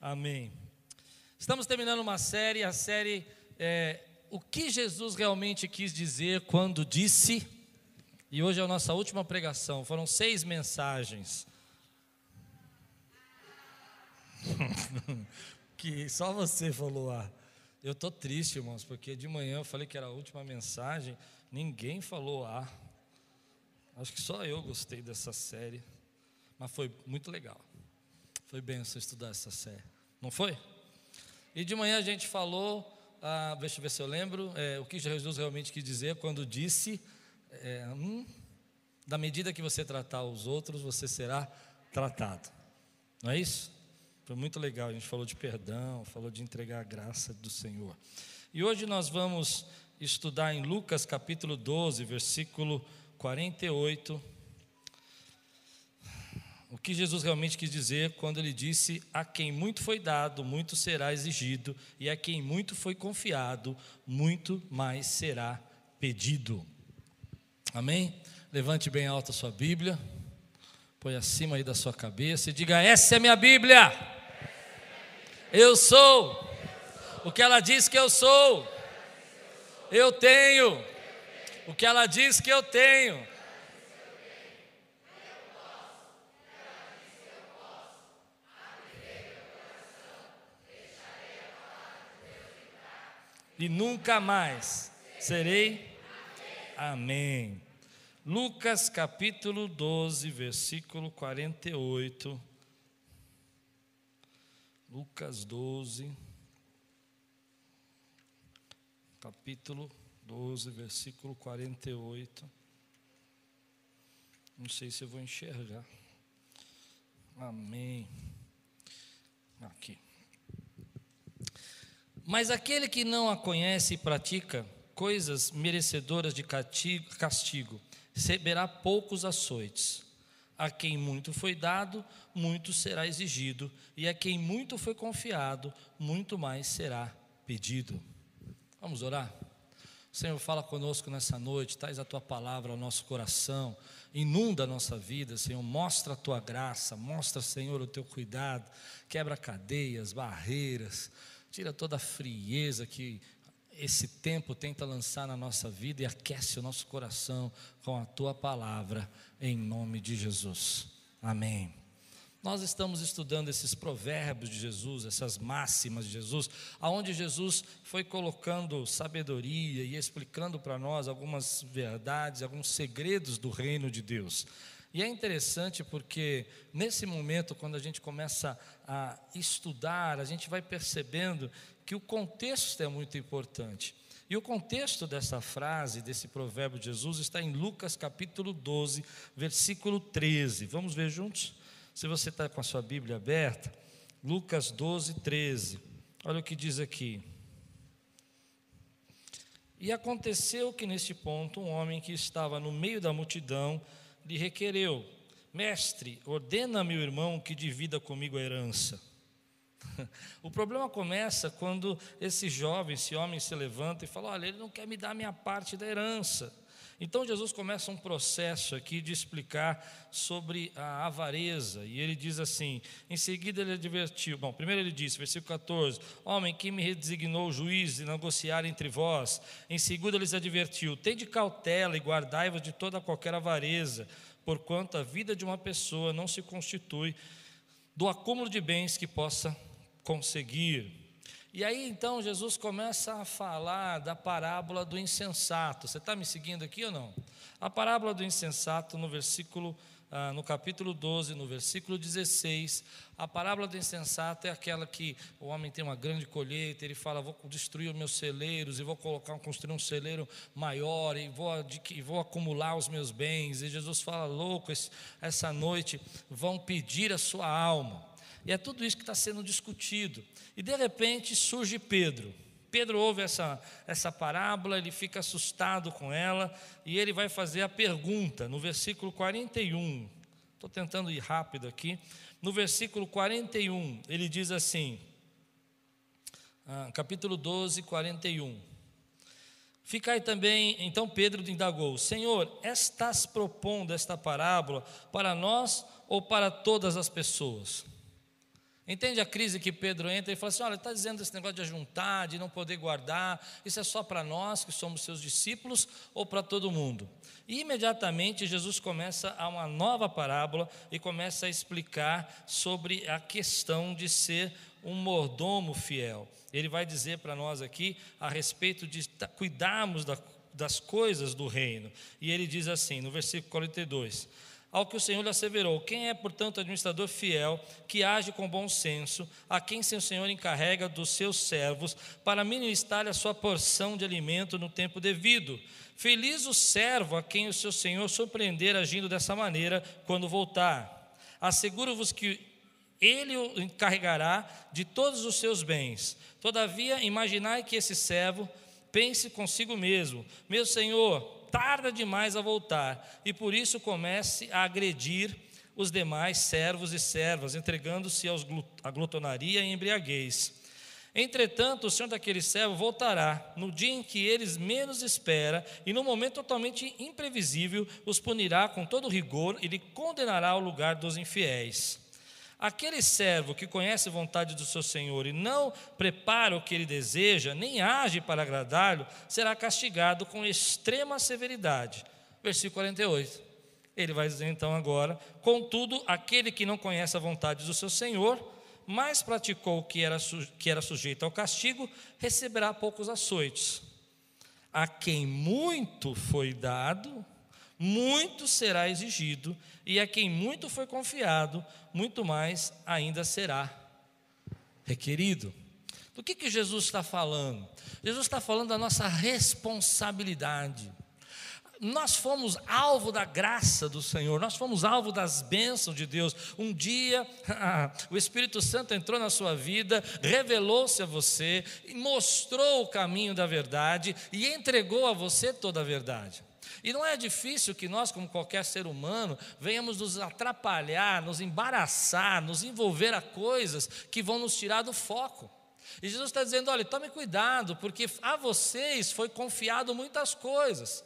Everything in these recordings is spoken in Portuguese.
Amém. Estamos terminando uma série, a série é, O que Jesus realmente quis dizer quando disse, e hoje é a nossa última pregação, foram seis mensagens. que só você falou, ah. Eu estou triste, irmãos, porque de manhã eu falei que era a última mensagem, ninguém falou ah. Acho que só eu gostei dessa série, mas foi muito legal. Foi benção estudar essa série, não foi? E de manhã a gente falou, ah, deixa eu ver se eu lembro, é, o que Jesus realmente quis dizer quando disse: é, hum, da medida que você tratar os outros, você será tratado. Não é isso? Foi muito legal. A gente falou de perdão, falou de entregar a graça do Senhor. E hoje nós vamos estudar em Lucas capítulo 12, versículo 48 o que Jesus realmente quis dizer quando ele disse: A quem muito foi dado, muito será exigido, e a quem muito foi confiado, muito mais será pedido. Amém? Levante bem alta a sua Bíblia, põe acima aí da sua cabeça e diga: Essa é minha Bíblia. Eu sou o que ela diz que eu sou. Eu tenho o que ela diz que eu tenho. E nunca mais serei. Amém. Lucas capítulo 12, versículo 48. Lucas 12, capítulo 12, versículo 48. Não sei se eu vou enxergar. Amém. Aqui. Mas aquele que não a conhece e pratica coisas merecedoras de castigo, receberá poucos açoites. A quem muito foi dado, muito será exigido, e a quem muito foi confiado, muito mais será pedido. Vamos orar? Senhor, fala conosco nessa noite, traz a tua palavra ao nosso coração, inunda a nossa vida, Senhor, mostra a tua graça, mostra, Senhor, o teu cuidado, quebra cadeias, barreiras, tira toda a frieza que esse tempo tenta lançar na nossa vida e aquece o nosso coração com a tua palavra, em nome de Jesus. Amém. Nós estamos estudando esses provérbios de Jesus, essas máximas de Jesus, aonde Jesus foi colocando sabedoria e explicando para nós algumas verdades, alguns segredos do reino de Deus. E é interessante porque nesse momento, quando a gente começa a estudar, a gente vai percebendo que o contexto é muito importante. E o contexto dessa frase, desse provérbio de Jesus, está em Lucas capítulo 12, versículo 13. Vamos ver juntos? Se você está com a sua Bíblia aberta, Lucas 12, 13. Olha o que diz aqui. E aconteceu que neste ponto um homem que estava no meio da multidão lhe requereu: Mestre, ordena meu irmão que divida comigo a herança. O problema começa quando esse jovem, esse homem se levanta e fala: Olha, ele não quer me dar minha parte da herança. Então Jesus começa um processo aqui de explicar sobre a avareza, e ele diz assim: em seguida ele advertiu, bom, primeiro ele disse, versículo 14: Homem, quem me designou juiz e negociar entre vós? Em seguida ele lhes advertiu: Tende cautela e guardai-vos de toda qualquer avareza, porquanto a vida de uma pessoa não se constitui do acúmulo de bens que possa conseguir. E aí então Jesus começa a falar da parábola do insensato. Você está me seguindo aqui ou não? A parábola do insensato, no versículo, ah, no capítulo 12, no versículo 16, a parábola do insensato é aquela que o homem tem uma grande colheita, ele fala: vou destruir os meus celeiros e vou colocar, construir um celeiro maior e vou, e vou acumular os meus bens. E Jesus fala: louco, essa noite vão pedir a sua alma. E é tudo isso que está sendo discutido. E de repente surge Pedro. Pedro ouve essa, essa parábola, ele fica assustado com ela e ele vai fazer a pergunta no versículo 41. Estou tentando ir rápido aqui. No versículo 41, ele diz assim, ah, capítulo 12, 41. Ficai também, então Pedro indagou: Senhor, estás propondo esta parábola para nós ou para todas as pessoas? Entende a crise que Pedro entra e fala assim: olha, está dizendo esse negócio de ajuntar, de não poder guardar, isso é só para nós que somos seus discípulos ou para todo mundo? E imediatamente Jesus começa a uma nova parábola e começa a explicar sobre a questão de ser um mordomo fiel. Ele vai dizer para nós aqui a respeito de cuidarmos da, das coisas do reino. E ele diz assim, no versículo 42 ao que o Senhor lhe asseverou: Quem é, portanto, administrador fiel, que age com bom senso, a quem seu Senhor encarrega dos seus servos, para ministrar a sua porção de alimento no tempo devido? Feliz o servo a quem o seu Senhor surpreender agindo dessa maneira quando voltar. Asseguro-vos que ele o encarregará de todos os seus bens. Todavia, imaginai que esse servo pense consigo mesmo: Meu Senhor, tarda demais a voltar, e por isso comece a agredir os demais servos e servas, entregando-se à glutonaria e embriaguez. Entretanto, o senhor daquele servo voltará no dia em que eles menos espera e no momento totalmente imprevisível os punirá com todo rigor e lhe condenará ao lugar dos infiéis. Aquele servo que conhece a vontade do seu senhor e não prepara o que ele deseja, nem age para agradá-lo, será castigado com extrema severidade. Versículo 48. Ele vai dizer então agora: Contudo, aquele que não conhece a vontade do seu senhor, mas praticou o que era, que era sujeito ao castigo, receberá poucos açoites. A quem muito foi dado, muito será exigido, e a quem muito foi confiado, muito mais ainda será requerido. Do que, que Jesus está falando? Jesus está falando da nossa responsabilidade. Nós fomos alvo da graça do Senhor, nós fomos alvo das bênçãos de Deus. Um dia, o Espírito Santo entrou na sua vida, revelou-se a você, mostrou o caminho da verdade e entregou a você toda a verdade. E não é difícil que nós, como qualquer ser humano, venhamos nos atrapalhar, nos embaraçar, nos envolver a coisas que vão nos tirar do foco. E Jesus está dizendo: olha, tome cuidado, porque a vocês foi confiado muitas coisas.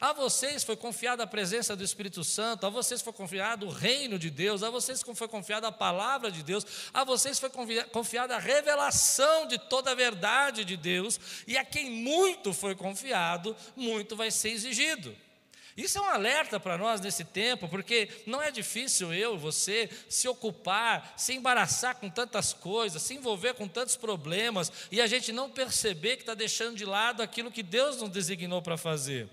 A vocês foi confiada a presença do Espírito Santo, a vocês foi confiado o reino de Deus, a vocês foi confiada a palavra de Deus, a vocês foi confiada a revelação de toda a verdade de Deus, e a quem muito foi confiado, muito vai ser exigido. Isso é um alerta para nós nesse tempo, porque não é difícil eu, você, se ocupar, se embaraçar com tantas coisas, se envolver com tantos problemas, e a gente não perceber que está deixando de lado aquilo que Deus nos designou para fazer.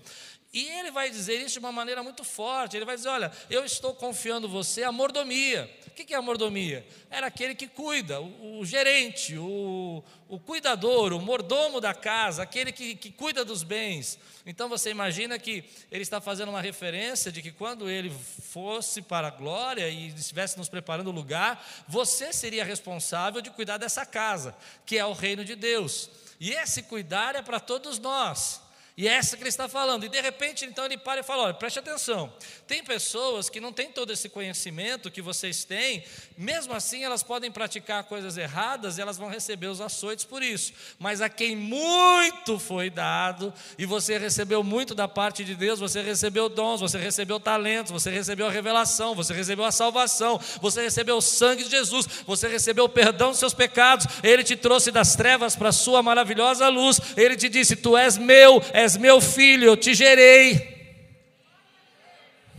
E ele vai dizer isso de uma maneira muito forte. Ele vai dizer: Olha, eu estou confiando você a mordomia. O que é a mordomia? Era aquele que cuida, o, o gerente, o, o, cuidador, o mordomo da casa, aquele que, que cuida dos bens. Então você imagina que ele está fazendo uma referência de que quando ele fosse para a glória e estivesse nos preparando o lugar, você seria responsável de cuidar dessa casa, que é o reino de Deus. E esse cuidar é para todos nós. E é essa que ele está falando. E de repente, então, ele para e fala: olha, preste atenção. Tem pessoas que não têm todo esse conhecimento que vocês têm, mesmo assim elas podem praticar coisas erradas e elas vão receber os açoites por isso. Mas a quem muito foi dado, e você recebeu muito da parte de Deus, você recebeu dons, você recebeu talentos, você recebeu a revelação, você recebeu a salvação, você recebeu o sangue de Jesus, você recebeu o perdão dos seus pecados, ele te trouxe das trevas para a sua maravilhosa luz, ele te disse: Tu és meu, és és meu filho, eu te gerei.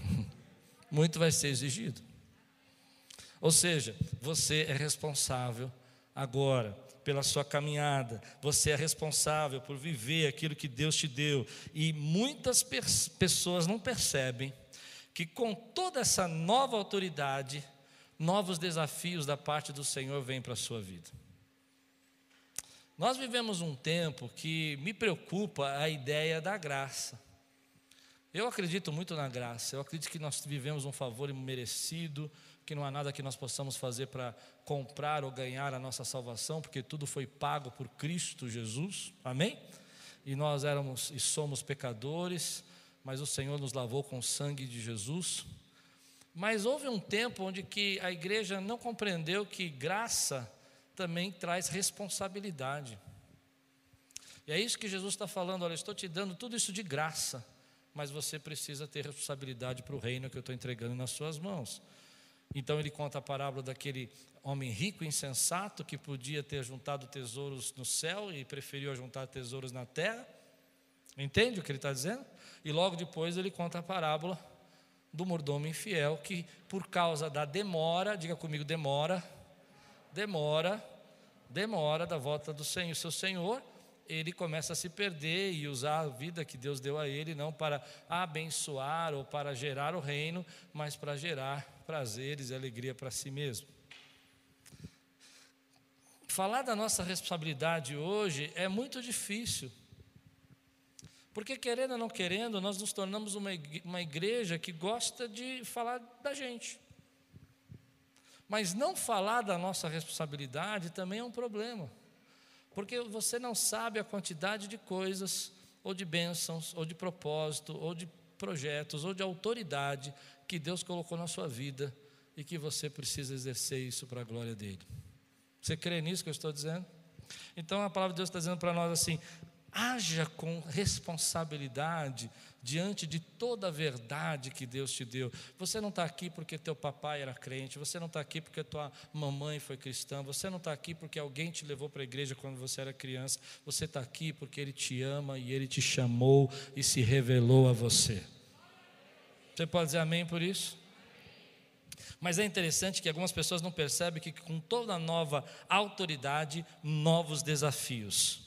Muito vai ser exigido. Ou seja, você é responsável agora pela sua caminhada, você é responsável por viver aquilo que Deus te deu. E muitas pessoas não percebem que com toda essa nova autoridade, novos desafios da parte do Senhor vêm para a sua vida. Nós vivemos um tempo que me preocupa a ideia da graça. Eu acredito muito na graça, eu acredito que nós vivemos um favor imerecido, que não há nada que nós possamos fazer para comprar ou ganhar a nossa salvação, porque tudo foi pago por Cristo Jesus, amém? E nós éramos e somos pecadores, mas o Senhor nos lavou com o sangue de Jesus. Mas houve um tempo onde que a igreja não compreendeu que graça também traz responsabilidade. E é isso que Jesus está falando: olha, estou te dando tudo isso de graça, mas você precisa ter responsabilidade para o reino que eu estou entregando nas suas mãos. Então ele conta a parábola daquele homem rico insensato que podia ter juntado tesouros no céu e preferiu juntar tesouros na terra. Entende o que ele está dizendo? E logo depois ele conta a parábola do mordomo infiel que, por causa da demora, diga comigo, demora, demora, demora da volta do Senhor, seu Senhor, ele começa a se perder e usar a vida que Deus deu a ele não para abençoar ou para gerar o reino, mas para gerar prazeres e alegria para si mesmo. Falar da nossa responsabilidade hoje é muito difícil. Porque, querendo ou não querendo, nós nos tornamos uma igreja que gosta de falar da gente. Mas não falar da nossa responsabilidade também é um problema. Porque você não sabe a quantidade de coisas, ou de bênçãos, ou de propósito, ou de projetos, ou de autoridade que Deus colocou na sua vida e que você precisa exercer isso para a glória dele. Você crê nisso que eu estou dizendo? Então a palavra de Deus está dizendo para nós assim: haja com responsabilidade diante de toda a verdade que Deus te deu. Você não está aqui porque teu papai era crente, você não está aqui porque tua mamãe foi cristã, você não está aqui porque alguém te levou para a igreja quando você era criança, você está aqui porque Ele te ama e Ele te chamou e se revelou a você. Você pode dizer amém por isso? Mas é interessante que algumas pessoas não percebem que com toda nova autoridade, novos desafios.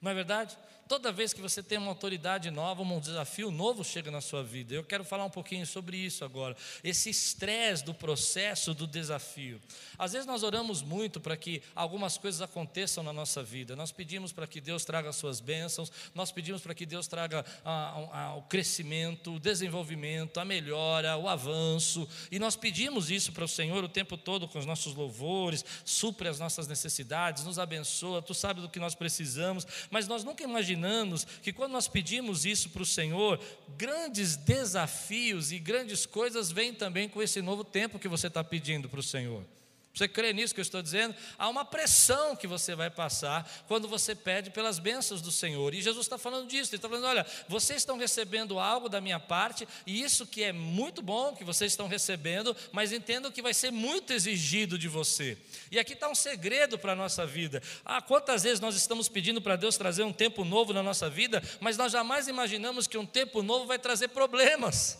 Não é verdade? Toda vez que você tem uma autoridade nova, um desafio novo chega na sua vida. Eu quero falar um pouquinho sobre isso agora. Esse estresse do processo do desafio. Às vezes nós oramos muito para que algumas coisas aconteçam na nossa vida. Nós pedimos para que Deus traga as suas bênçãos, nós pedimos para que Deus traga ah, ah, o crescimento, o desenvolvimento, a melhora, o avanço. E nós pedimos isso para o Senhor o tempo todo com os nossos louvores, supre as nossas necessidades, nos abençoa, tu sabes do que nós precisamos, mas nós nunca imaginamos imaginamos que quando nós pedimos isso para o Senhor, grandes desafios e grandes coisas vêm também com esse novo tempo que você está pedindo para o Senhor. Você crê nisso que eu estou dizendo? Há uma pressão que você vai passar quando você pede pelas bênçãos do Senhor. E Jesus está falando disso. Ele está falando: olha, vocês estão recebendo algo da minha parte, e isso que é muito bom que vocês estão recebendo, mas entendo que vai ser muito exigido de você. E aqui está um segredo para a nossa vida. Ah, quantas vezes nós estamos pedindo para Deus trazer um tempo novo na nossa vida, mas nós jamais imaginamos que um tempo novo vai trazer problemas,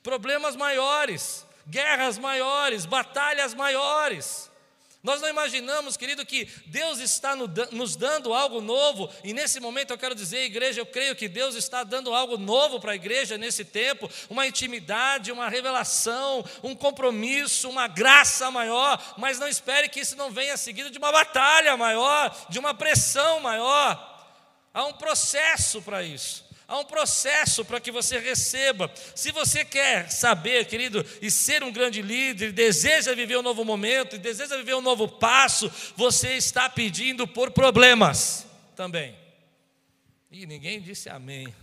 problemas maiores guerras maiores, batalhas maiores. Nós não imaginamos, querido, que Deus está nos dando algo novo, e nesse momento eu quero dizer, igreja, eu creio que Deus está dando algo novo para a igreja nesse tempo, uma intimidade, uma revelação, um compromisso, uma graça maior, mas não espere que isso não venha seguido de uma batalha maior, de uma pressão maior. Há um processo para isso. Há um processo para que você receba. Se você quer saber, querido, e ser um grande líder, deseja viver um novo momento, e deseja viver um novo passo, você está pedindo por problemas também. E ninguém disse amém.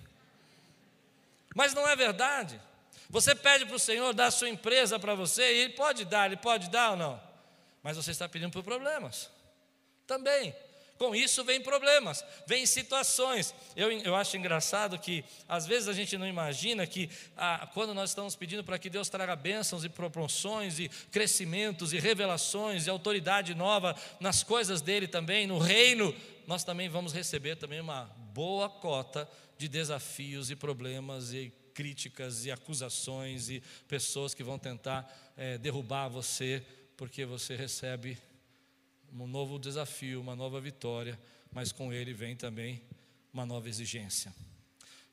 Mas não é verdade. Você pede para o Senhor dar a sua empresa para você, e Ele pode dar, Ele pode dar ou não? Mas você está pedindo por problemas também. Com isso vem problemas, vem situações. Eu, eu acho engraçado que às vezes a gente não imagina que ah, quando nós estamos pedindo para que Deus traga bênçãos e proporções e crescimentos e revelações e autoridade nova nas coisas dele também, no reino, nós também vamos receber também uma boa cota de desafios e problemas e críticas e acusações e pessoas que vão tentar é, derrubar você porque você recebe um novo desafio, uma nova vitória, mas com ele vem também uma nova exigência.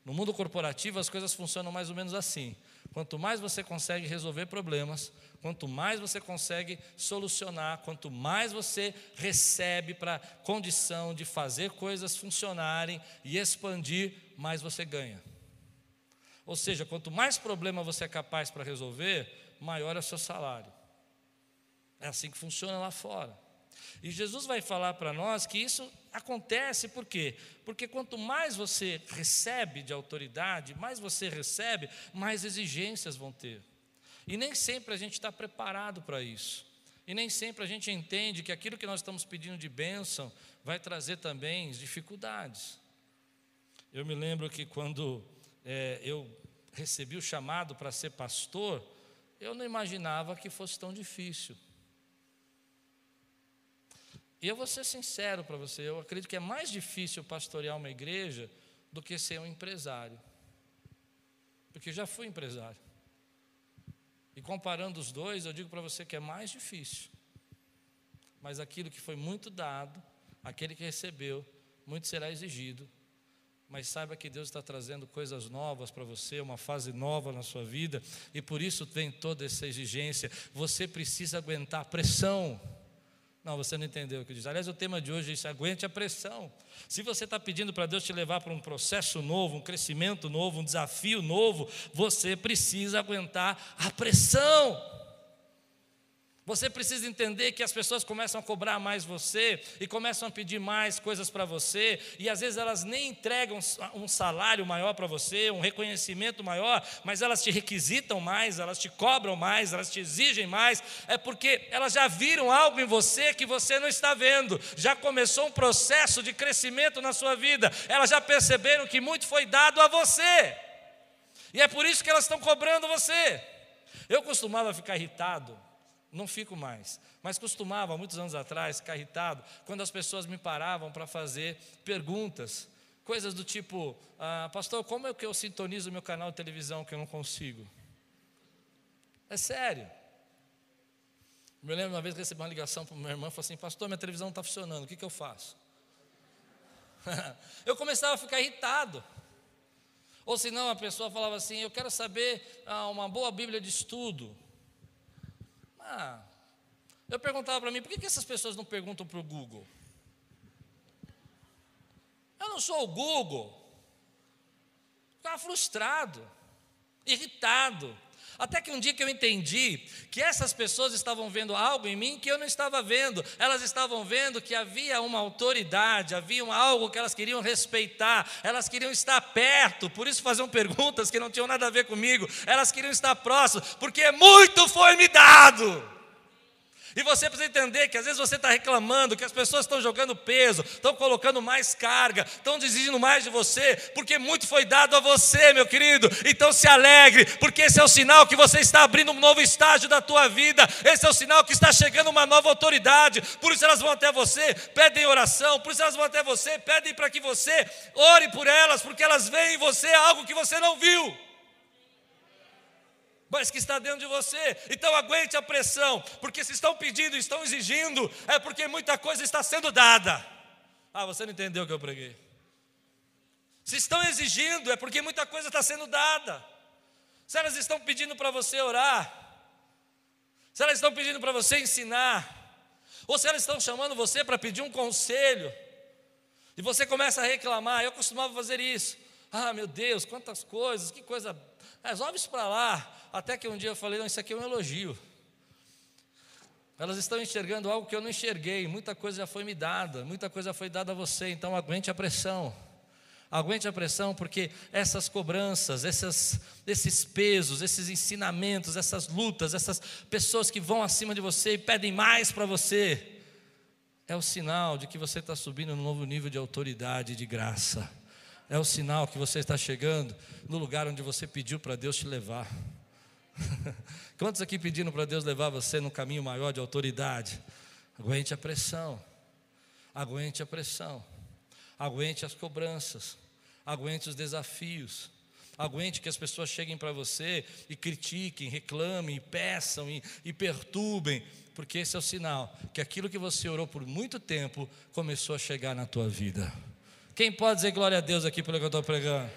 No mundo corporativo, as coisas funcionam mais ou menos assim. Quanto mais você consegue resolver problemas, quanto mais você consegue solucionar, quanto mais você recebe para condição de fazer coisas funcionarem e expandir, mais você ganha. Ou seja, quanto mais problema você é capaz para resolver, maior é o seu salário. É assim que funciona lá fora. E Jesus vai falar para nós que isso acontece por quê? Porque quanto mais você recebe de autoridade, mais você recebe, mais exigências vão ter. E nem sempre a gente está preparado para isso. E nem sempre a gente entende que aquilo que nós estamos pedindo de bênção vai trazer também dificuldades. Eu me lembro que quando é, eu recebi o chamado para ser pastor, eu não imaginava que fosse tão difícil. E eu vou ser sincero para você, eu acredito que é mais difícil pastorear uma igreja do que ser um empresário. Porque eu já fui empresário. E comparando os dois, eu digo para você que é mais difícil. Mas aquilo que foi muito dado, aquele que recebeu, muito será exigido. Mas saiba que Deus está trazendo coisas novas para você, uma fase nova na sua vida, e por isso vem toda essa exigência. Você precisa aguentar a pressão. Não, você não entendeu o que disse. Aliás, o tema de hoje é isso: aguente a pressão. Se você está pedindo para Deus te levar para um processo novo, um crescimento novo, um desafio novo, você precisa aguentar a pressão. Você precisa entender que as pessoas começam a cobrar mais você e começam a pedir mais coisas para você, e às vezes elas nem entregam um salário maior para você, um reconhecimento maior, mas elas te requisitam mais, elas te cobram mais, elas te exigem mais, é porque elas já viram algo em você que você não está vendo, já começou um processo de crescimento na sua vida, elas já perceberam que muito foi dado a você, e é por isso que elas estão cobrando você. Eu costumava ficar irritado não fico mais. Mas costumava, muitos anos atrás, ficar irritado quando as pessoas me paravam para fazer perguntas. Coisas do tipo, ah, pastor, como é que eu sintonizo o meu canal de televisão que eu não consigo? É sério. Me lembro uma vez que recebi uma ligação para minha irmã falou assim: Pastor, minha televisão não está funcionando, o que, que eu faço? eu começava a ficar irritado. Ou senão a pessoa falava assim: Eu quero saber ah, uma boa Bíblia de estudo. Ah, eu perguntava para mim, por que, que essas pessoas não perguntam para o Google? Eu não sou o Google. Ficava frustrado, irritado. Até que um dia que eu entendi que essas pessoas estavam vendo algo em mim que eu não estava vendo. Elas estavam vendo que havia uma autoridade, havia algo que elas queriam respeitar, elas queriam estar perto, por isso faziam perguntas que não tinham nada a ver comigo. Elas queriam estar próximas, porque muito foi me dado. E você precisa entender que às vezes você está reclamando que as pessoas estão jogando peso, estão colocando mais carga, estão exigindo mais de você, porque muito foi dado a você, meu querido. Então se alegre, porque esse é o sinal que você está abrindo um novo estágio da tua vida, esse é o sinal que está chegando uma nova autoridade. Por isso elas vão até você, pedem oração, por isso elas vão até você, pedem para que você ore por elas, porque elas veem em você algo que você não viu mas que está dentro de você. Então aguente a pressão, porque se estão pedindo, estão exigindo, é porque muita coisa está sendo dada. Ah, você não entendeu o que eu preguei. Se estão exigindo, é porque muita coisa está sendo dada. Se elas estão pedindo para você orar, se elas estão pedindo para você ensinar, ou se elas estão chamando você para pedir um conselho, e você começa a reclamar, eu costumava fazer isso. Ah, meu Deus, quantas coisas, que coisa. Resolve isso para lá. Até que um dia eu falei: não, isso aqui é um elogio. Elas estão enxergando algo que eu não enxerguei. Muita coisa já foi me dada, muita coisa foi dada a você. Então aguente a pressão. Aguente a pressão, porque essas cobranças, essas, esses pesos, esses ensinamentos, essas lutas, essas pessoas que vão acima de você e pedem mais para você, é o sinal de que você está subindo num novo nível de autoridade e de graça. É o sinal que você está chegando no lugar onde você pediu para Deus te levar. Quantos aqui pedindo para Deus levar você no caminho maior de autoridade? Aguente a pressão, aguente a pressão, aguente as cobranças, aguente os desafios, aguente que as pessoas cheguem para você e critiquem, reclamem, peçam e, e perturbem, porque esse é o sinal que aquilo que você orou por muito tempo começou a chegar na tua vida. Quem pode dizer glória a Deus aqui pelo que eu estou pregando?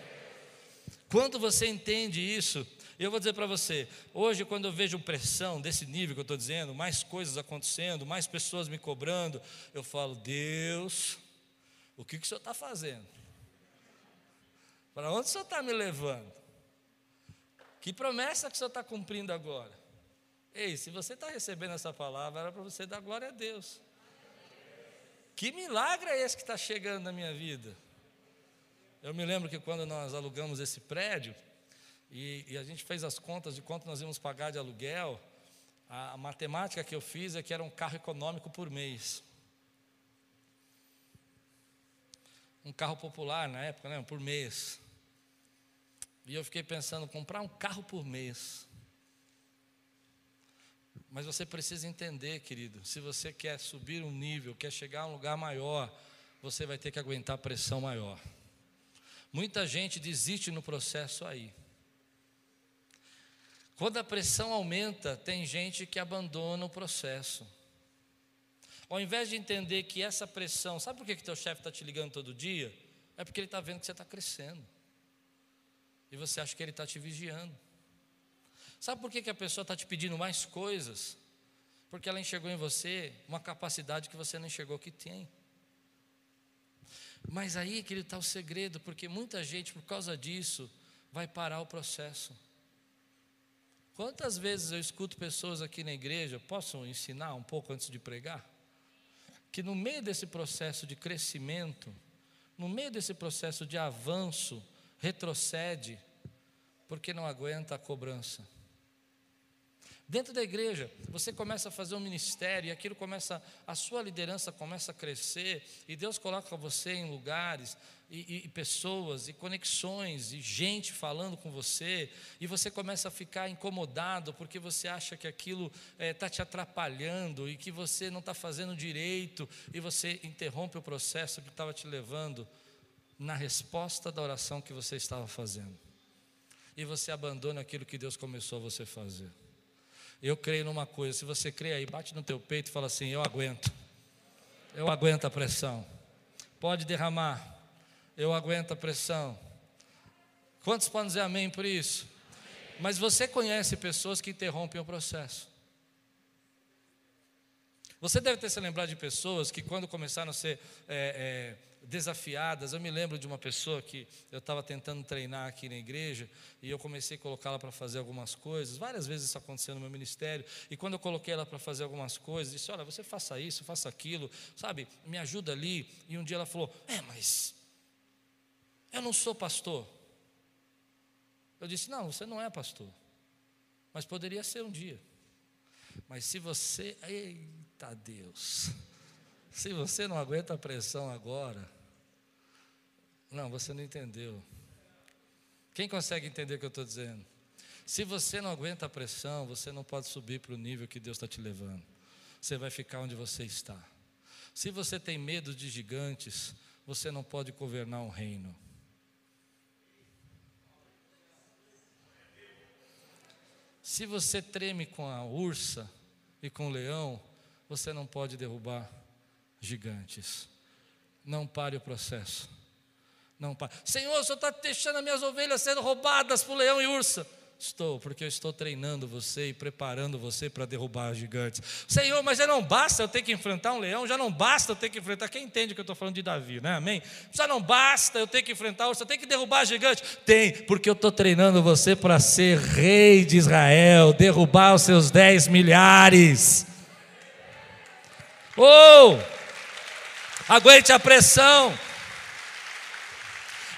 Quando você entende isso, eu vou dizer para você, hoje, quando eu vejo pressão desse nível que eu estou dizendo, mais coisas acontecendo, mais pessoas me cobrando, eu falo, Deus, o que, que o Senhor está fazendo? Para onde o Senhor está me levando? Que promessa que o Senhor está cumprindo agora? Ei, se você está recebendo essa palavra, era para você dar glória a Deus. Que milagre é esse que está chegando na minha vida? Eu me lembro que quando nós alugamos esse prédio, e, e, a gente fez as contas de quanto nós íamos pagar de aluguel. A, a matemática que eu fiz é que era um carro econômico por mês. Um carro popular na época, né? Por mês. E eu fiquei pensando, comprar um carro por mês. Mas você precisa entender, querido, se você quer subir um nível, quer chegar a um lugar maior, você vai ter que aguentar pressão maior. Muita gente desiste no processo aí. Quando a pressão aumenta, tem gente que abandona o processo. Ao invés de entender que essa pressão, sabe por que, que teu chefe está te ligando todo dia? É porque ele está vendo que você está crescendo. E você acha que ele está te vigiando. Sabe por que, que a pessoa está te pedindo mais coisas? Porque ela enxergou em você uma capacidade que você não enxergou que tem. Mas aí que ele está o segredo, porque muita gente, por causa disso, vai parar o processo. Quantas vezes eu escuto pessoas aqui na igreja, posso ensinar um pouco antes de pregar? Que no meio desse processo de crescimento, no meio desse processo de avanço, retrocede, porque não aguenta a cobrança. Dentro da igreja, você começa a fazer um ministério e aquilo começa, a sua liderança começa a crescer e Deus coloca você em lugares e, e, pessoas e conexões e gente falando com você e você começa a ficar incomodado porque você acha que aquilo está eh, é, te atrapalhando e que você não está fazendo direito e você interrompe o processo que estava te levando na resposta da oração que você estava fazendo e você abandona aquilo que Deus começou a você fazer. Eu creio numa coisa, se você crê aí, bate no teu peito e fala assim: Eu aguento. Eu aguento a pressão. Pode derramar. Eu aguento a pressão. Quantos podem dizer amém por isso? Mas você conhece pessoas que interrompem o processo. Você deve ter se lembrado de pessoas que, quando começaram a ser é, desafiadas. Eu me lembro de uma pessoa que eu estava tentando treinar aqui na igreja e eu comecei a colocá-la para fazer algumas coisas. Várias vezes isso aconteceu no meu ministério. E quando eu coloquei ela para fazer algumas coisas, disse: Olha, você faça isso, faça aquilo, sabe, me ajuda ali. E um dia ela falou: É, mas eu não sou pastor. Eu disse: Não, você não é pastor, mas poderia ser um dia. Mas se você, eita Deus, se você não aguenta a pressão agora, não, você não entendeu. Quem consegue entender o que eu estou dizendo? Se você não aguenta a pressão, você não pode subir para o nível que Deus está te levando. Você vai ficar onde você está. Se você tem medo de gigantes, você não pode governar um reino. Se você treme com a ursa e com o leão, você não pode derrubar gigantes. Não pare o processo. Não para. Senhor, o Senhor está deixando as minhas ovelhas sendo roubadas por leão e ursa. Estou, porque eu estou treinando você e preparando você para derrubar os gigantes. Senhor, mas já não basta eu ter que enfrentar um leão, já não basta eu ter que enfrentar. Quem entende que eu estou falando de Davi, né? Amém? Já não basta eu ter que enfrentar, você tem que derrubar gigante. Tem, porque eu estou treinando você para ser rei de Israel, derrubar os seus dez milhares. Oh! Aguente a pressão.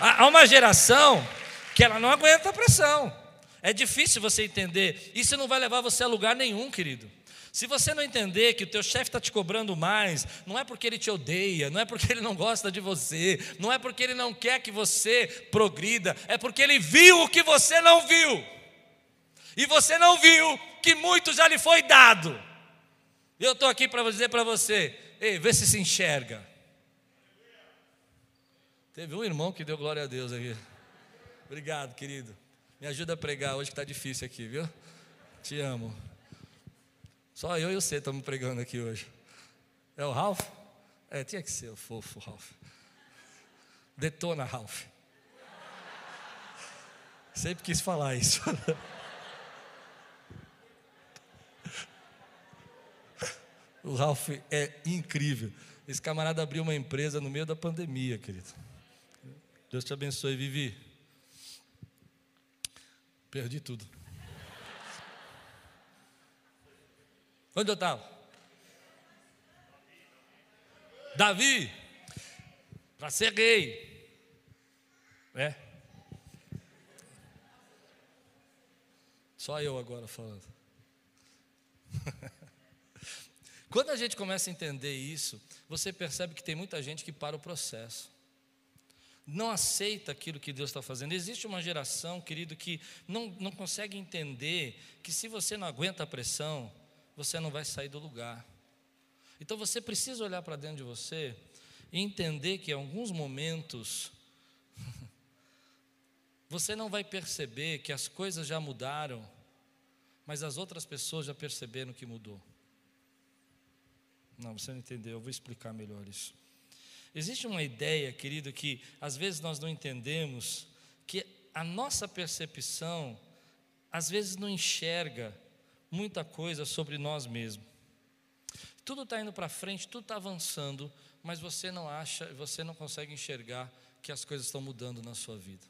Há uma geração que ela não aguenta a pressão. É difícil você entender. Isso não vai levar você a lugar nenhum, querido. Se você não entender que o teu chefe está te cobrando mais, não é porque ele te odeia, não é porque ele não gosta de você, não é porque ele não quer que você progrida, é porque ele viu o que você não viu. E você não viu que muito já lhe foi dado. Eu estou aqui para dizer para você, ei, vê se se enxerga. Teve um irmão que deu glória a Deus aqui. Obrigado, querido. Me ajuda a pregar hoje que está difícil aqui, viu? Te amo. Só eu e você estamos pregando aqui hoje. É o Ralph? É, tinha que ser o fofo Ralph. Detona, Ralph. Sempre quis falar isso. o Ralph é incrível. Esse camarada abriu uma empresa no meio da pandemia, querido. Deus te abençoe, Vivi. Perdi tudo. Onde eu estava? Davi, para ser rei. É. Só eu agora falando. Quando a gente começa a entender isso, você percebe que tem muita gente que para o processo não aceita aquilo que Deus está fazendo. Existe uma geração, querido, que não, não consegue entender que se você não aguenta a pressão, você não vai sair do lugar. Então você precisa olhar para dentro de você e entender que em alguns momentos você não vai perceber que as coisas já mudaram, mas as outras pessoas já perceberam que mudou. Não, você não entendeu, eu vou explicar melhor isso. Existe uma ideia, querido, que às vezes nós não entendemos que a nossa percepção às vezes não enxerga muita coisa sobre nós mesmos. Tudo está indo para frente, tudo está avançando, mas você não acha, você não consegue enxergar que as coisas estão mudando na sua vida.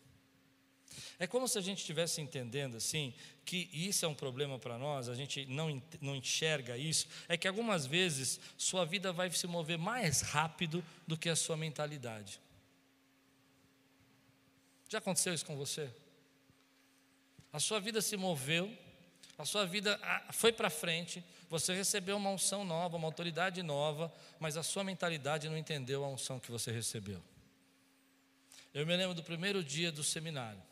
É como se a gente estivesse entendendo assim, que isso é um problema para nós, a gente não, não enxerga isso, é que algumas vezes sua vida vai se mover mais rápido do que a sua mentalidade. Já aconteceu isso com você? A sua vida se moveu, a sua vida foi para frente, você recebeu uma unção nova, uma autoridade nova, mas a sua mentalidade não entendeu a unção que você recebeu. Eu me lembro do primeiro dia do seminário.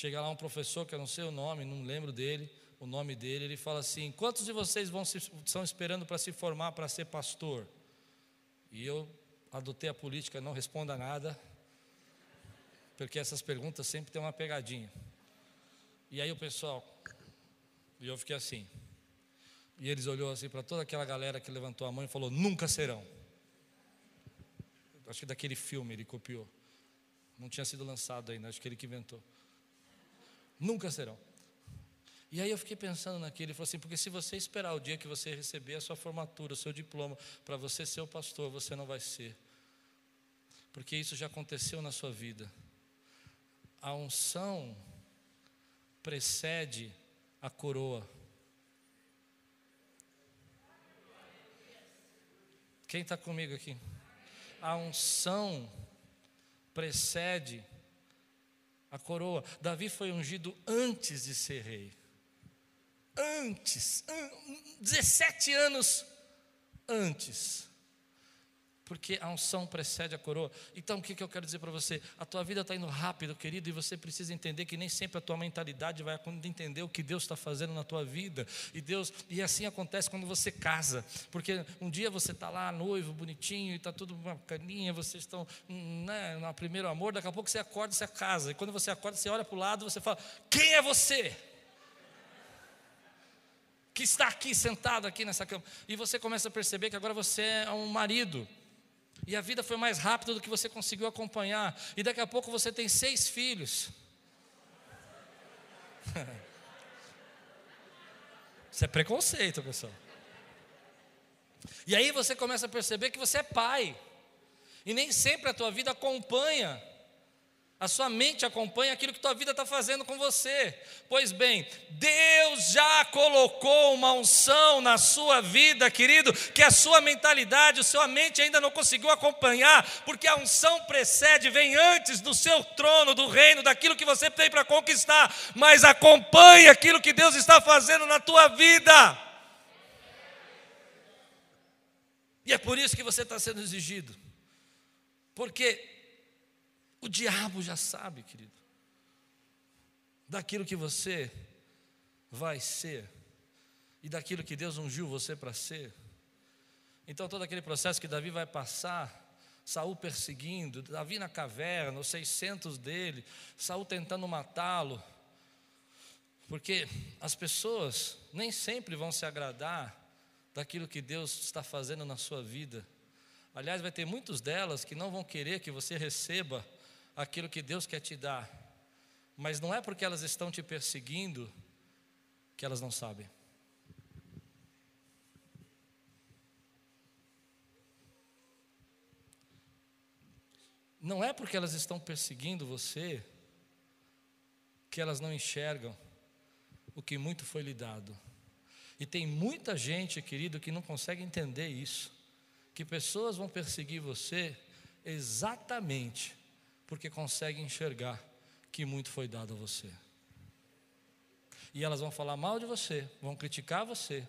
Chega lá um professor, que eu não sei o nome, não lembro dele, o nome dele, ele fala assim: Quantos de vocês vão se, estão esperando para se formar para ser pastor? E eu adotei a política, não responda nada, porque essas perguntas sempre têm uma pegadinha. E aí o pessoal, e eu fiquei assim. E eles olhou assim para toda aquela galera que levantou a mão e falou: Nunca serão. Acho que daquele filme ele copiou. Não tinha sido lançado ainda, acho que ele que inventou. Nunca serão. E aí eu fiquei pensando naquilo, ele falou assim, porque se você esperar o dia que você receber a sua formatura, o seu diploma, para você ser o pastor, você não vai ser. Porque isso já aconteceu na sua vida. A unção precede a coroa. Quem está comigo aqui? A unção precede a coroa. Davi foi ungido antes de ser rei. Antes, 17 anos antes porque a unção precede a coroa. Então, o que, eu quero dizer para você? A tua vida está indo rápido, querido, e você precisa entender que nem sempre a tua mentalidade vai entender o que Deus está fazendo na tua vida. E Deus, e assim acontece quando você casa, porque um dia você está lá noivo, bonitinho, e está tudo bacaninha, vocês estão né, no primeiro amor, daqui a pouco você acorda e você casa. E quando você acorda, você olha para o lado você fala: Quem é você? que está aqui sentado aqui nessa cama. E você começa a perceber que agora você é um marido. E a vida foi mais rápida do que você conseguiu acompanhar. E daqui a pouco você tem seis filhos. Isso é preconceito, pessoal. E aí você começa a perceber que você é pai. E nem sempre a tua vida acompanha a sua mente acompanha aquilo que tua vida está fazendo com você. Pois bem, Deus já colocou uma unção na sua vida, querido, que a sua mentalidade, a sua mente ainda não conseguiu acompanhar, porque a unção precede, vem antes do seu trono, do reino, daquilo que você tem para conquistar, mas acompanhe aquilo que Deus está fazendo na tua vida. E é por isso que você está sendo exigido, porque o diabo já sabe, querido, daquilo que você vai ser e daquilo que Deus ungiu você para ser. Então, todo aquele processo que Davi vai passar, Saul perseguindo, Davi na caverna, os 600 dele, Saul tentando matá-lo, porque as pessoas nem sempre vão se agradar daquilo que Deus está fazendo na sua vida. Aliás, vai ter muitos delas que não vão querer que você receba aquilo que Deus quer te dar, mas não é porque elas estão te perseguindo que elas não sabem. Não é porque elas estão perseguindo você que elas não enxergam o que muito foi lhe dado. E tem muita gente, querido, que não consegue entender isso. Que pessoas vão perseguir você exatamente porque conseguem enxergar que muito foi dado a você. E elas vão falar mal de você, vão criticar você,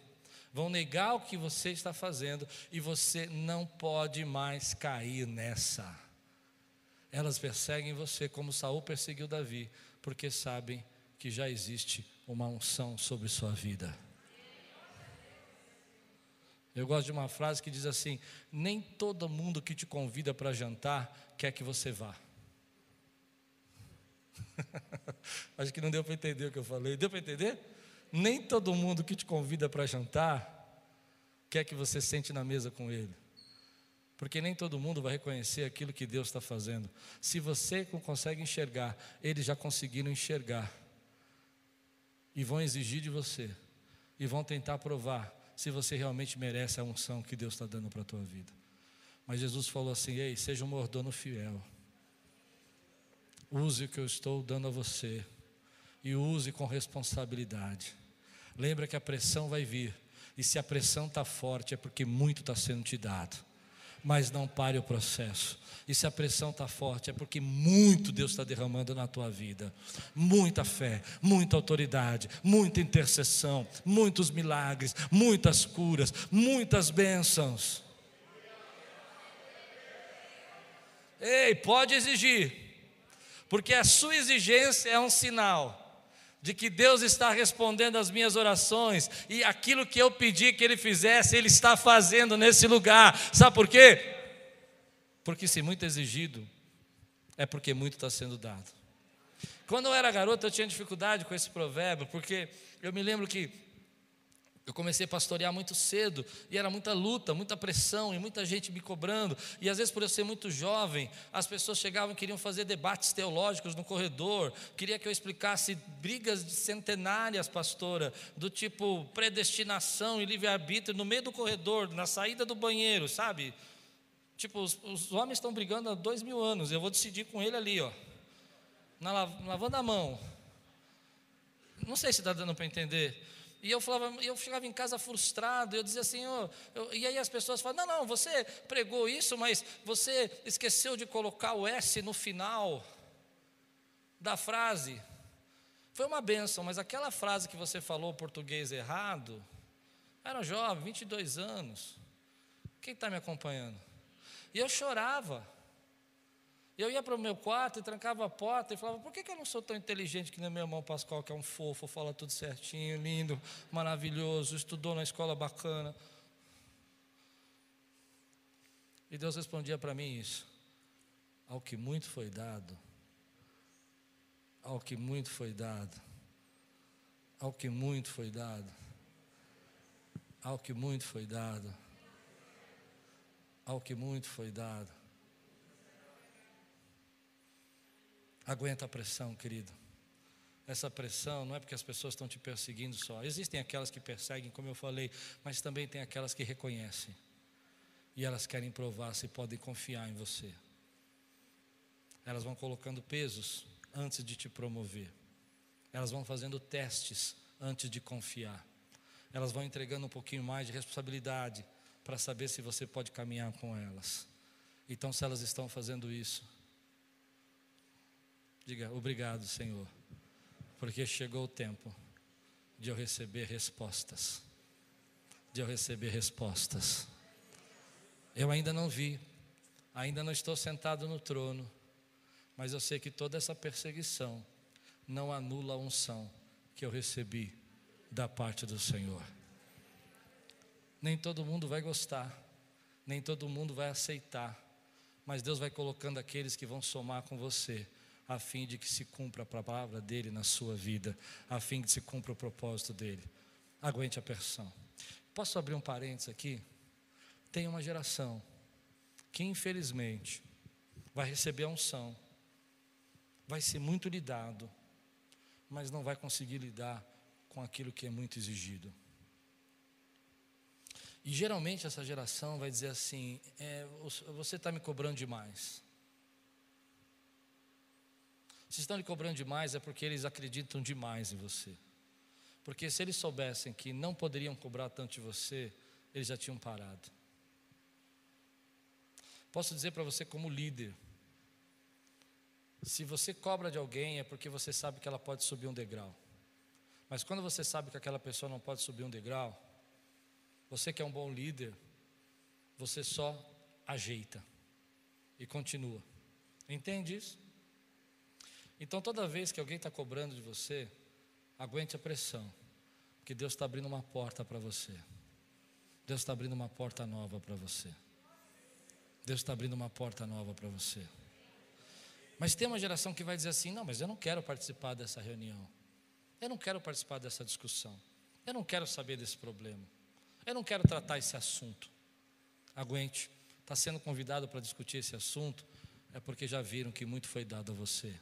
vão negar o que você está fazendo, e você não pode mais cair nessa. Elas perseguem você como Saul perseguiu Davi, porque sabem que já existe uma unção sobre sua vida. Eu gosto de uma frase que diz assim: Nem todo mundo que te convida para jantar quer que você vá. Acho que não deu para entender o que eu falei. Deu para entender? Nem todo mundo que te convida para jantar quer que você sente na mesa com ele. Porque nem todo mundo vai reconhecer aquilo que Deus está fazendo. Se você consegue enxergar, eles já conseguiram enxergar. E vão exigir de você. E vão tentar provar se você realmente merece a unção que Deus está dando para a tua vida. Mas Jesus falou assim: Ei, seja um mordomo fiel. Use o que eu estou dando a você. E use com responsabilidade. Lembra que a pressão vai vir. E se a pressão está forte, é porque muito está sendo te dado. Mas não pare o processo. E se a pressão está forte, é porque muito Deus está derramando na tua vida. Muita fé, muita autoridade, muita intercessão, muitos milagres, muitas curas, muitas bênçãos. Ei, pode exigir, porque a sua exigência é um sinal de que Deus está respondendo às minhas orações e aquilo que eu pedi que Ele fizesse, Ele está fazendo nesse lugar. Sabe por quê? Porque se muito exigido, é porque muito está sendo dado. Quando eu era garoto, eu tinha dificuldade com esse provérbio, porque eu me lembro que eu comecei a pastorear muito cedo e era muita luta, muita pressão e muita gente me cobrando. E às vezes, por eu ser muito jovem, as pessoas chegavam e queriam fazer debates teológicos no corredor, queria que eu explicasse brigas centenárias, pastora, do tipo predestinação e livre-arbítrio no meio do corredor, na saída do banheiro, sabe? Tipo, os, os homens estão brigando há dois mil anos, eu vou decidir com ele ali, ó, na, lavando a mão. Não sei se está dando para entender. E eu falava, eu chegava em casa frustrado, eu dizia assim, oh, eu, e aí as pessoas falavam, não, não, você pregou isso, mas você esqueceu de colocar o S no final da frase. Foi uma benção, mas aquela frase que você falou português errado, era jovem, 22 anos. Quem está me acompanhando? E eu chorava. Eu ia para o meu quarto e trancava a porta e falava: por que, que eu não sou tão inteligente que nem meu irmão Pascoal, que é um fofo, fala tudo certinho, lindo, maravilhoso, estudou na escola bacana? E Deus respondia para mim isso: ao que muito foi dado, ao que muito foi dado, ao que muito foi dado, ao que muito foi dado, ao que muito foi dado Aguenta a pressão, querido. Essa pressão não é porque as pessoas estão te perseguindo só. Existem aquelas que perseguem, como eu falei, mas também tem aquelas que reconhecem. E elas querem provar se podem confiar em você. Elas vão colocando pesos antes de te promover. Elas vão fazendo testes antes de confiar. Elas vão entregando um pouquinho mais de responsabilidade para saber se você pode caminhar com elas. Então, se elas estão fazendo isso, Diga obrigado, Senhor, porque chegou o tempo de eu receber respostas. De eu receber respostas. Eu ainda não vi, ainda não estou sentado no trono, mas eu sei que toda essa perseguição não anula a unção que eu recebi da parte do Senhor. Nem todo mundo vai gostar, nem todo mundo vai aceitar, mas Deus vai colocando aqueles que vão somar com você a fim de que se cumpra a palavra dele na sua vida, a fim de que se cumpra o propósito dele. Aguente a pressão. Posso abrir um parênteses aqui? Tem uma geração que infelizmente vai receber a unção, vai ser muito lidado, mas não vai conseguir lidar com aquilo que é muito exigido. E geralmente essa geração vai dizer assim: é, você está me cobrando demais. Se estão lhe cobrando demais, é porque eles acreditam demais em você. Porque se eles soubessem que não poderiam cobrar tanto de você, eles já tinham parado. Posso dizer para você, como líder, se você cobra de alguém é porque você sabe que ela pode subir um degrau. Mas quando você sabe que aquela pessoa não pode subir um degrau, você que é um bom líder, você só ajeita e continua. Entende isso? Então, toda vez que alguém está cobrando de você, aguente a pressão, porque Deus está abrindo uma porta para você. Deus está abrindo uma porta nova para você. Deus está abrindo uma porta nova para você. Mas tem uma geração que vai dizer assim: não, mas eu não quero participar dessa reunião. Eu não quero participar dessa discussão. Eu não quero saber desse problema. Eu não quero tratar esse assunto. Aguente. Está sendo convidado para discutir esse assunto, é porque já viram que muito foi dado a você.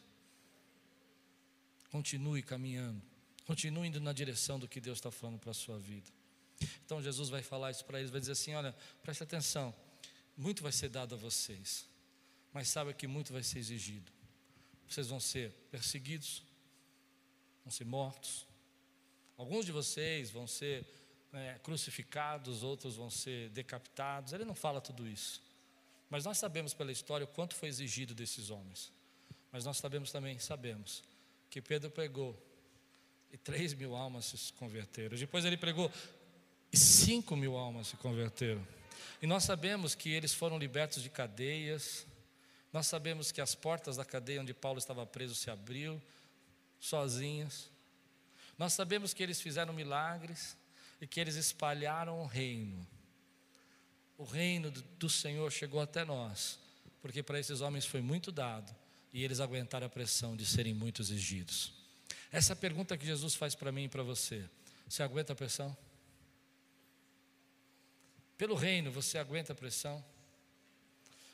Continue caminhando. Continue indo na direção do que Deus está falando para a sua vida. Então Jesus vai falar isso para eles, vai dizer assim: olha, preste atenção, muito vai ser dado a vocês, mas saiba que muito vai ser exigido. Vocês vão ser perseguidos, vão ser mortos. Alguns de vocês vão ser é, crucificados, outros vão ser decapitados. Ele não fala tudo isso. Mas nós sabemos pela história o quanto foi exigido desses homens. Mas nós sabemos também, sabemos, que Pedro pregou e três mil almas se converteram. Depois ele pregou e cinco mil almas se converteram. E nós sabemos que eles foram libertos de cadeias. Nós sabemos que as portas da cadeia onde Paulo estava preso se abriu sozinhas. Nós sabemos que eles fizeram milagres e que eles espalharam o reino. O reino do Senhor chegou até nós, porque para esses homens foi muito dado e eles aguentaram a pressão de serem muito exigidos. Essa é pergunta que Jesus faz para mim e para você. Você aguenta a pressão? Pelo reino, você aguenta a pressão?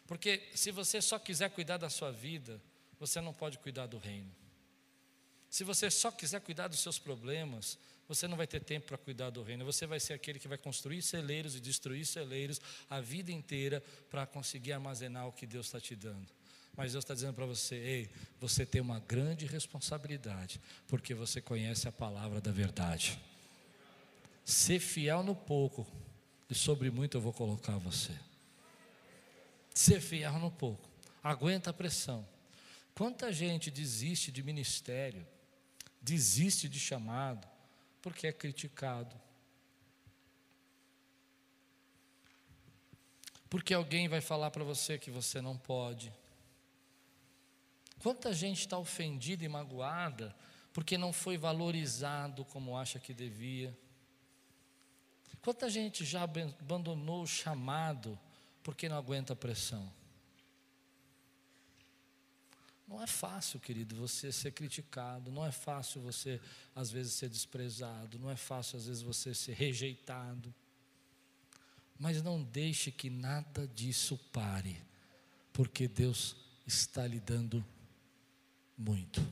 Porque se você só quiser cuidar da sua vida, você não pode cuidar do reino. Se você só quiser cuidar dos seus problemas, você não vai ter tempo para cuidar do reino. Você vai ser aquele que vai construir celeiros e destruir celeiros a vida inteira para conseguir armazenar o que Deus está te dando. Mas Deus está dizendo para você: ei, você tem uma grande responsabilidade, porque você conhece a palavra da verdade. Ser fiel no pouco, e sobre muito eu vou colocar você. Ser fiel no pouco, aguenta a pressão. Quanta gente desiste de ministério, desiste de chamado, porque é criticado. Porque alguém vai falar para você que você não pode. Quanta gente está ofendida e magoada porque não foi valorizado como acha que devia. Quanta gente já abandonou o chamado porque não aguenta a pressão. Não é fácil, querido, você ser criticado, não é fácil você, às vezes, ser desprezado, não é fácil, às vezes, você ser rejeitado. Mas não deixe que nada disso pare, porque Deus está lhe dando muito.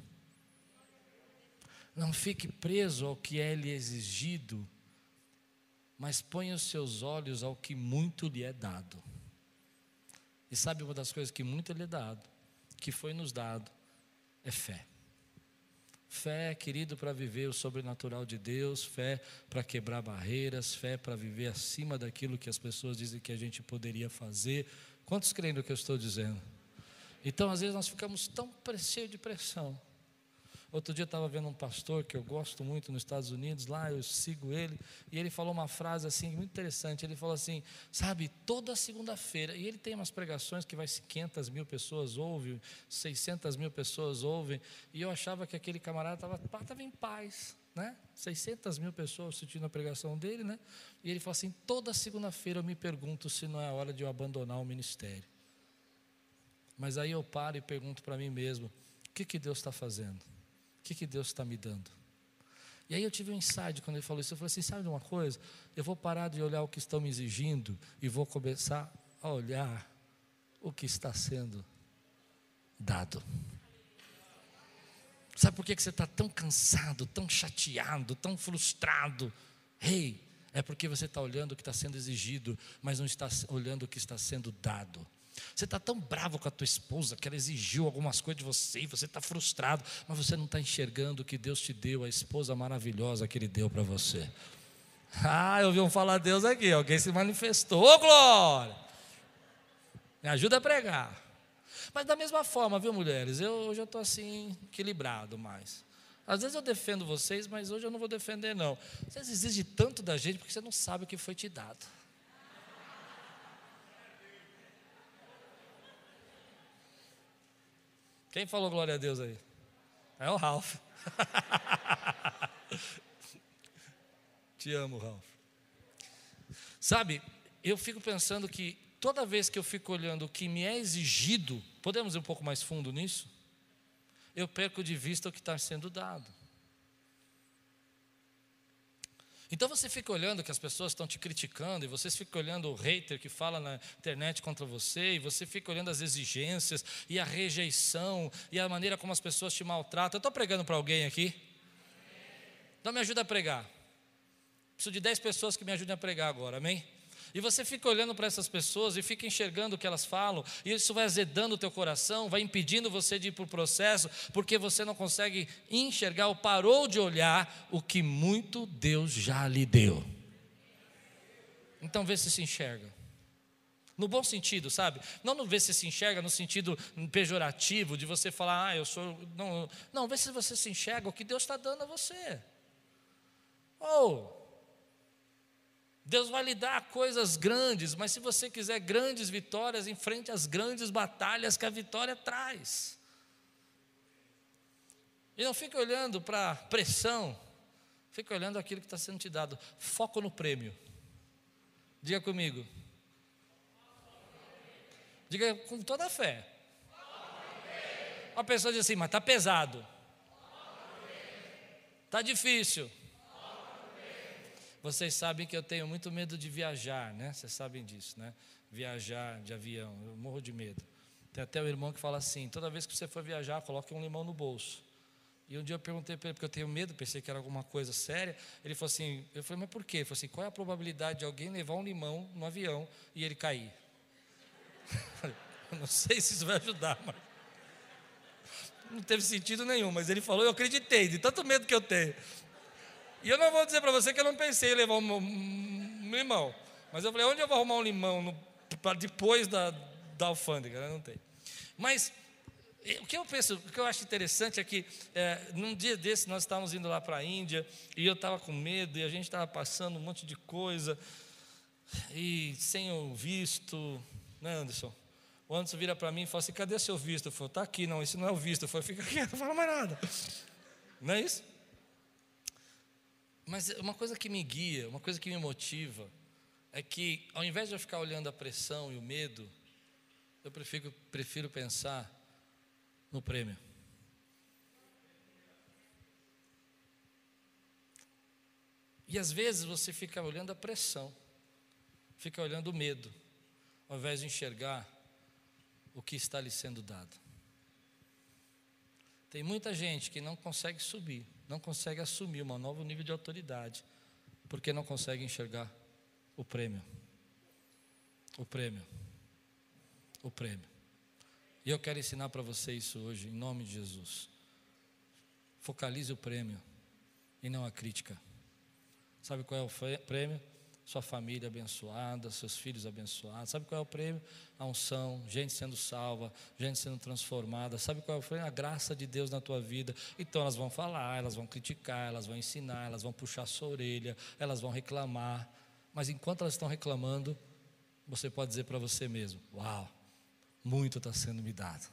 Não fique preso ao que é lhe exigido, mas ponha os seus olhos ao que muito lhe é dado. E sabe uma das coisas que muito lhe é dado? que foi nos dado é fé. Fé, querido, para viver o sobrenatural de Deus, fé para quebrar barreiras, fé para viver acima daquilo que as pessoas dizem que a gente poderia fazer. Quantos creem no que eu estou dizendo? Então, às vezes, nós ficamos tão cheios de pressão Outro dia eu estava vendo um pastor que eu gosto muito nos Estados Unidos, lá eu sigo ele, e ele falou uma frase assim muito interessante. Ele falou assim: sabe, toda segunda-feira, e ele tem umas pregações que vai 500 mil pessoas ouvem, 600 mil pessoas ouvem, e eu achava que aquele camarada estava em paz, né? 600 mil pessoas assistindo a pregação dele, né? E ele falou assim: toda segunda-feira eu me pergunto se não é a hora de eu abandonar o ministério. Mas aí eu paro e pergunto para mim mesmo: o que, que Deus está fazendo? O que, que Deus está me dando? E aí eu tive um insight quando ele falou isso. Eu falei assim: sabe de uma coisa? Eu vou parar de olhar o que estão me exigindo e vou começar a olhar o que está sendo dado. Sabe por que, você está tão cansado, tão chateado, tão frustrado? Rei, hey, é porque você está olhando o que está sendo exigido, mas não está olhando o que está sendo dado. Você está tão bravo com a tua esposa que ela exigiu algumas coisas de você e você está frustrado, mas você não está enxergando que Deus te deu, a esposa maravilhosa que Ele deu para você. Ah, eu ouvi um falar Deus aqui, alguém se manifestou, ô glória! Me ajuda a pregar. Mas da mesma forma, viu, mulheres? Eu hoje eu estou assim, equilibrado mais. Às vezes eu defendo vocês, mas hoje eu não vou defender, não. Vocês exigem tanto da gente porque você não sabe o que foi te dado. Quem falou glória a Deus aí? É o Ralph. Te amo, Ralph. Sabe, eu fico pensando que toda vez que eu fico olhando o que me é exigido, podemos ir um pouco mais fundo nisso? Eu perco de vista o que está sendo dado. Então você fica olhando que as pessoas estão te criticando, e você fica olhando o hater que fala na internet contra você, e você fica olhando as exigências, e a rejeição, e a maneira como as pessoas te maltratam. Eu estou pregando para alguém aqui? Então me ajuda a pregar. Preciso de 10 pessoas que me ajudem a pregar agora, amém? E você fica olhando para essas pessoas e fica enxergando o que elas falam, e isso vai azedando o teu coração, vai impedindo você de ir para o processo, porque você não consegue enxergar ou parou de olhar o que muito Deus já lhe deu. Então vê se se enxerga. No bom sentido, sabe? Não no ver se se enxerga no sentido pejorativo, de você falar, ah, eu sou. Não, não vê se você se enxerga o que Deus está dando a você. Ou, oh, Deus vai lhe dar coisas grandes, mas se você quiser grandes vitórias, enfrente as grandes batalhas que a vitória traz. E não fique olhando para a pressão, fique olhando aquilo que está sendo te dado. Foco no prêmio. Diga comigo. Diga com toda a fé. Uma pessoa diz assim, mas está pesado. Está difícil. Vocês sabem que eu tenho muito medo de viajar, né? Vocês sabem disso, né? Viajar de avião, eu morro de medo. Tem até o irmão que fala assim: toda vez que você for viajar, coloque um limão no bolso. E um dia eu perguntei para ele, porque eu tenho medo, pensei que era alguma coisa séria. Ele falou assim: eu falei, mas por quê? Ele falou assim: qual é a probabilidade de alguém levar um limão no avião e ele cair? Eu não sei se isso vai ajudar, mas. Não teve sentido nenhum, mas ele falou, eu acreditei, de tanto medo que eu tenho. E eu não vou dizer para você que eu não pensei em levar um, um, limão. Mas eu falei, onde eu vou arrumar um limão para depois da, da alfândega? Não tem. Mas o que eu penso, o que eu acho interessante é que é, num dia desse nós estávamos indo lá para a Índia e eu estava com medo e a gente estava passando um monte de coisa e sem o visto, né, Anderson? O Anderson vira para mim e fala assim: cadê seu visto? Eu falo, está aqui, não, isso não é o visto. Eu falo, fica quieto, não fala mais nada. Não é isso? Mas uma coisa que me guia, uma coisa que me motiva, é que ao invés de eu ficar olhando a pressão e o medo, eu prefiro, prefiro pensar no prêmio. E às vezes você fica olhando a pressão, fica olhando o medo, ao invés de enxergar o que está lhe sendo dado. Tem muita gente que não consegue subir, não consegue assumir um novo nível de autoridade, porque não consegue enxergar o prêmio. O prêmio. O prêmio. E eu quero ensinar para você isso hoje, em nome de Jesus. Focalize o prêmio e não a crítica. Sabe qual é o prêmio? Sua família abençoada, seus filhos abençoados. Sabe qual é o prêmio? A unção, gente sendo salva, gente sendo transformada. Sabe qual é o prêmio? A graça de Deus na tua vida. Então elas vão falar, elas vão criticar, elas vão ensinar, elas vão puxar a sua orelha, elas vão reclamar. Mas enquanto elas estão reclamando, você pode dizer para você mesmo: Uau, muito está sendo me dado.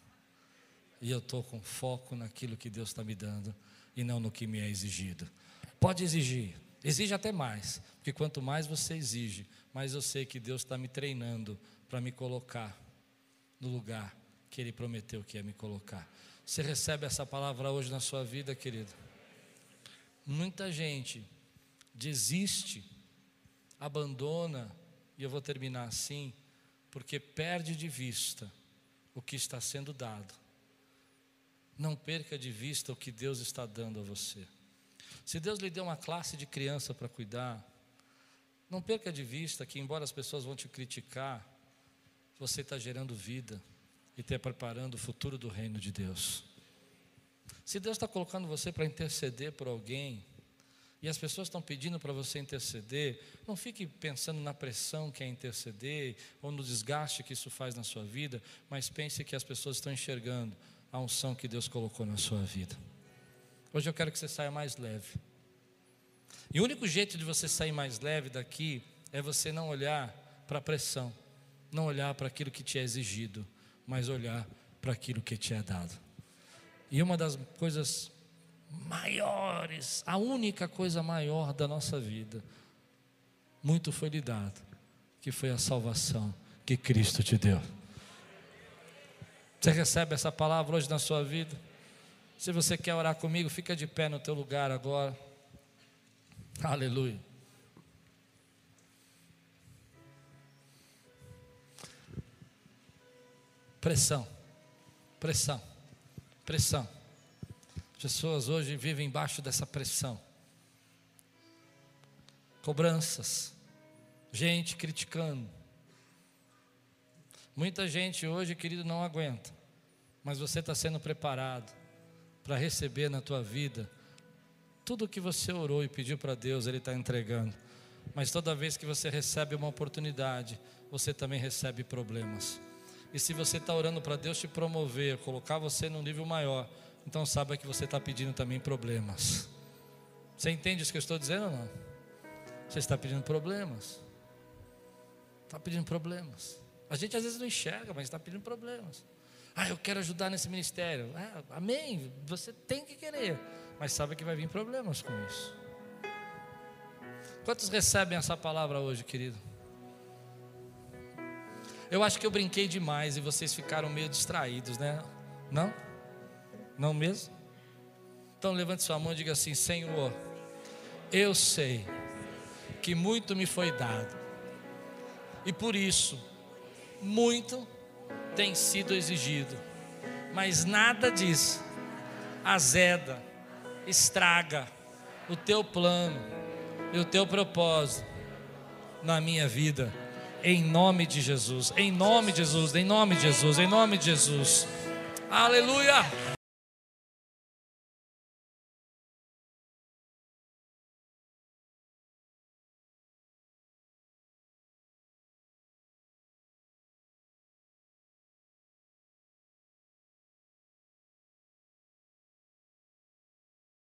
E eu estou com foco naquilo que Deus está me dando e não no que me é exigido. Pode exigir, Exige até mais, porque quanto mais você exige, mais eu sei que Deus está me treinando para me colocar no lugar que Ele prometeu que ia me colocar. Você recebe essa palavra hoje na sua vida, querido? Muita gente desiste, abandona, e eu vou terminar assim, porque perde de vista o que está sendo dado. Não perca de vista o que Deus está dando a você. Se Deus lhe deu uma classe de criança para cuidar, não perca de vista que, embora as pessoas vão te criticar, você está gerando vida e está preparando o futuro do reino de Deus. Se Deus está colocando você para interceder por alguém, e as pessoas estão pedindo para você interceder, não fique pensando na pressão que é interceder, ou no desgaste que isso faz na sua vida, mas pense que as pessoas estão enxergando a unção que Deus colocou na sua vida. Hoje eu quero que você saia mais leve. E o único jeito de você sair mais leve daqui é você não olhar para a pressão, não olhar para aquilo que te é exigido, mas olhar para aquilo que te é dado. E uma das coisas maiores, a única coisa maior da nossa vida, muito foi lhe dado, que foi a salvação que Cristo te deu. Você recebe essa palavra hoje na sua vida? Se você quer orar comigo, fica de pé no teu lugar agora. Aleluia. Pressão, pressão, pressão. Pessoas hoje vivem embaixo dessa pressão. Cobranças, gente criticando. Muita gente hoje, querido, não aguenta, mas você está sendo preparado para receber na tua vida tudo o que você orou e pediu para Deus, Ele está entregando. Mas toda vez que você recebe uma oportunidade, você também recebe problemas. E se você está orando para Deus te promover, colocar você num nível maior, então saiba que você está pedindo também problemas. Você entende isso que eu estou dizendo ou não? Você está pedindo problemas. Está pedindo problemas. A gente às vezes não enxerga, mas está pedindo problemas. Ah, eu quero ajudar nesse ministério. Ah, amém. Você tem que querer, mas sabe que vai vir problemas com isso. Quantos recebem essa palavra hoje, querido? Eu acho que eu brinquei demais e vocês ficaram meio distraídos, né? Não? Não mesmo? Então levante sua mão e diga assim: Senhor, eu sei que muito me foi dado, e por isso, muito tem sido exigido, mas nada disso azeda, estraga o teu plano e o teu propósito na minha vida. Em nome de Jesus, em nome de Jesus, em nome de Jesus, em nome de Jesus. Aleluia!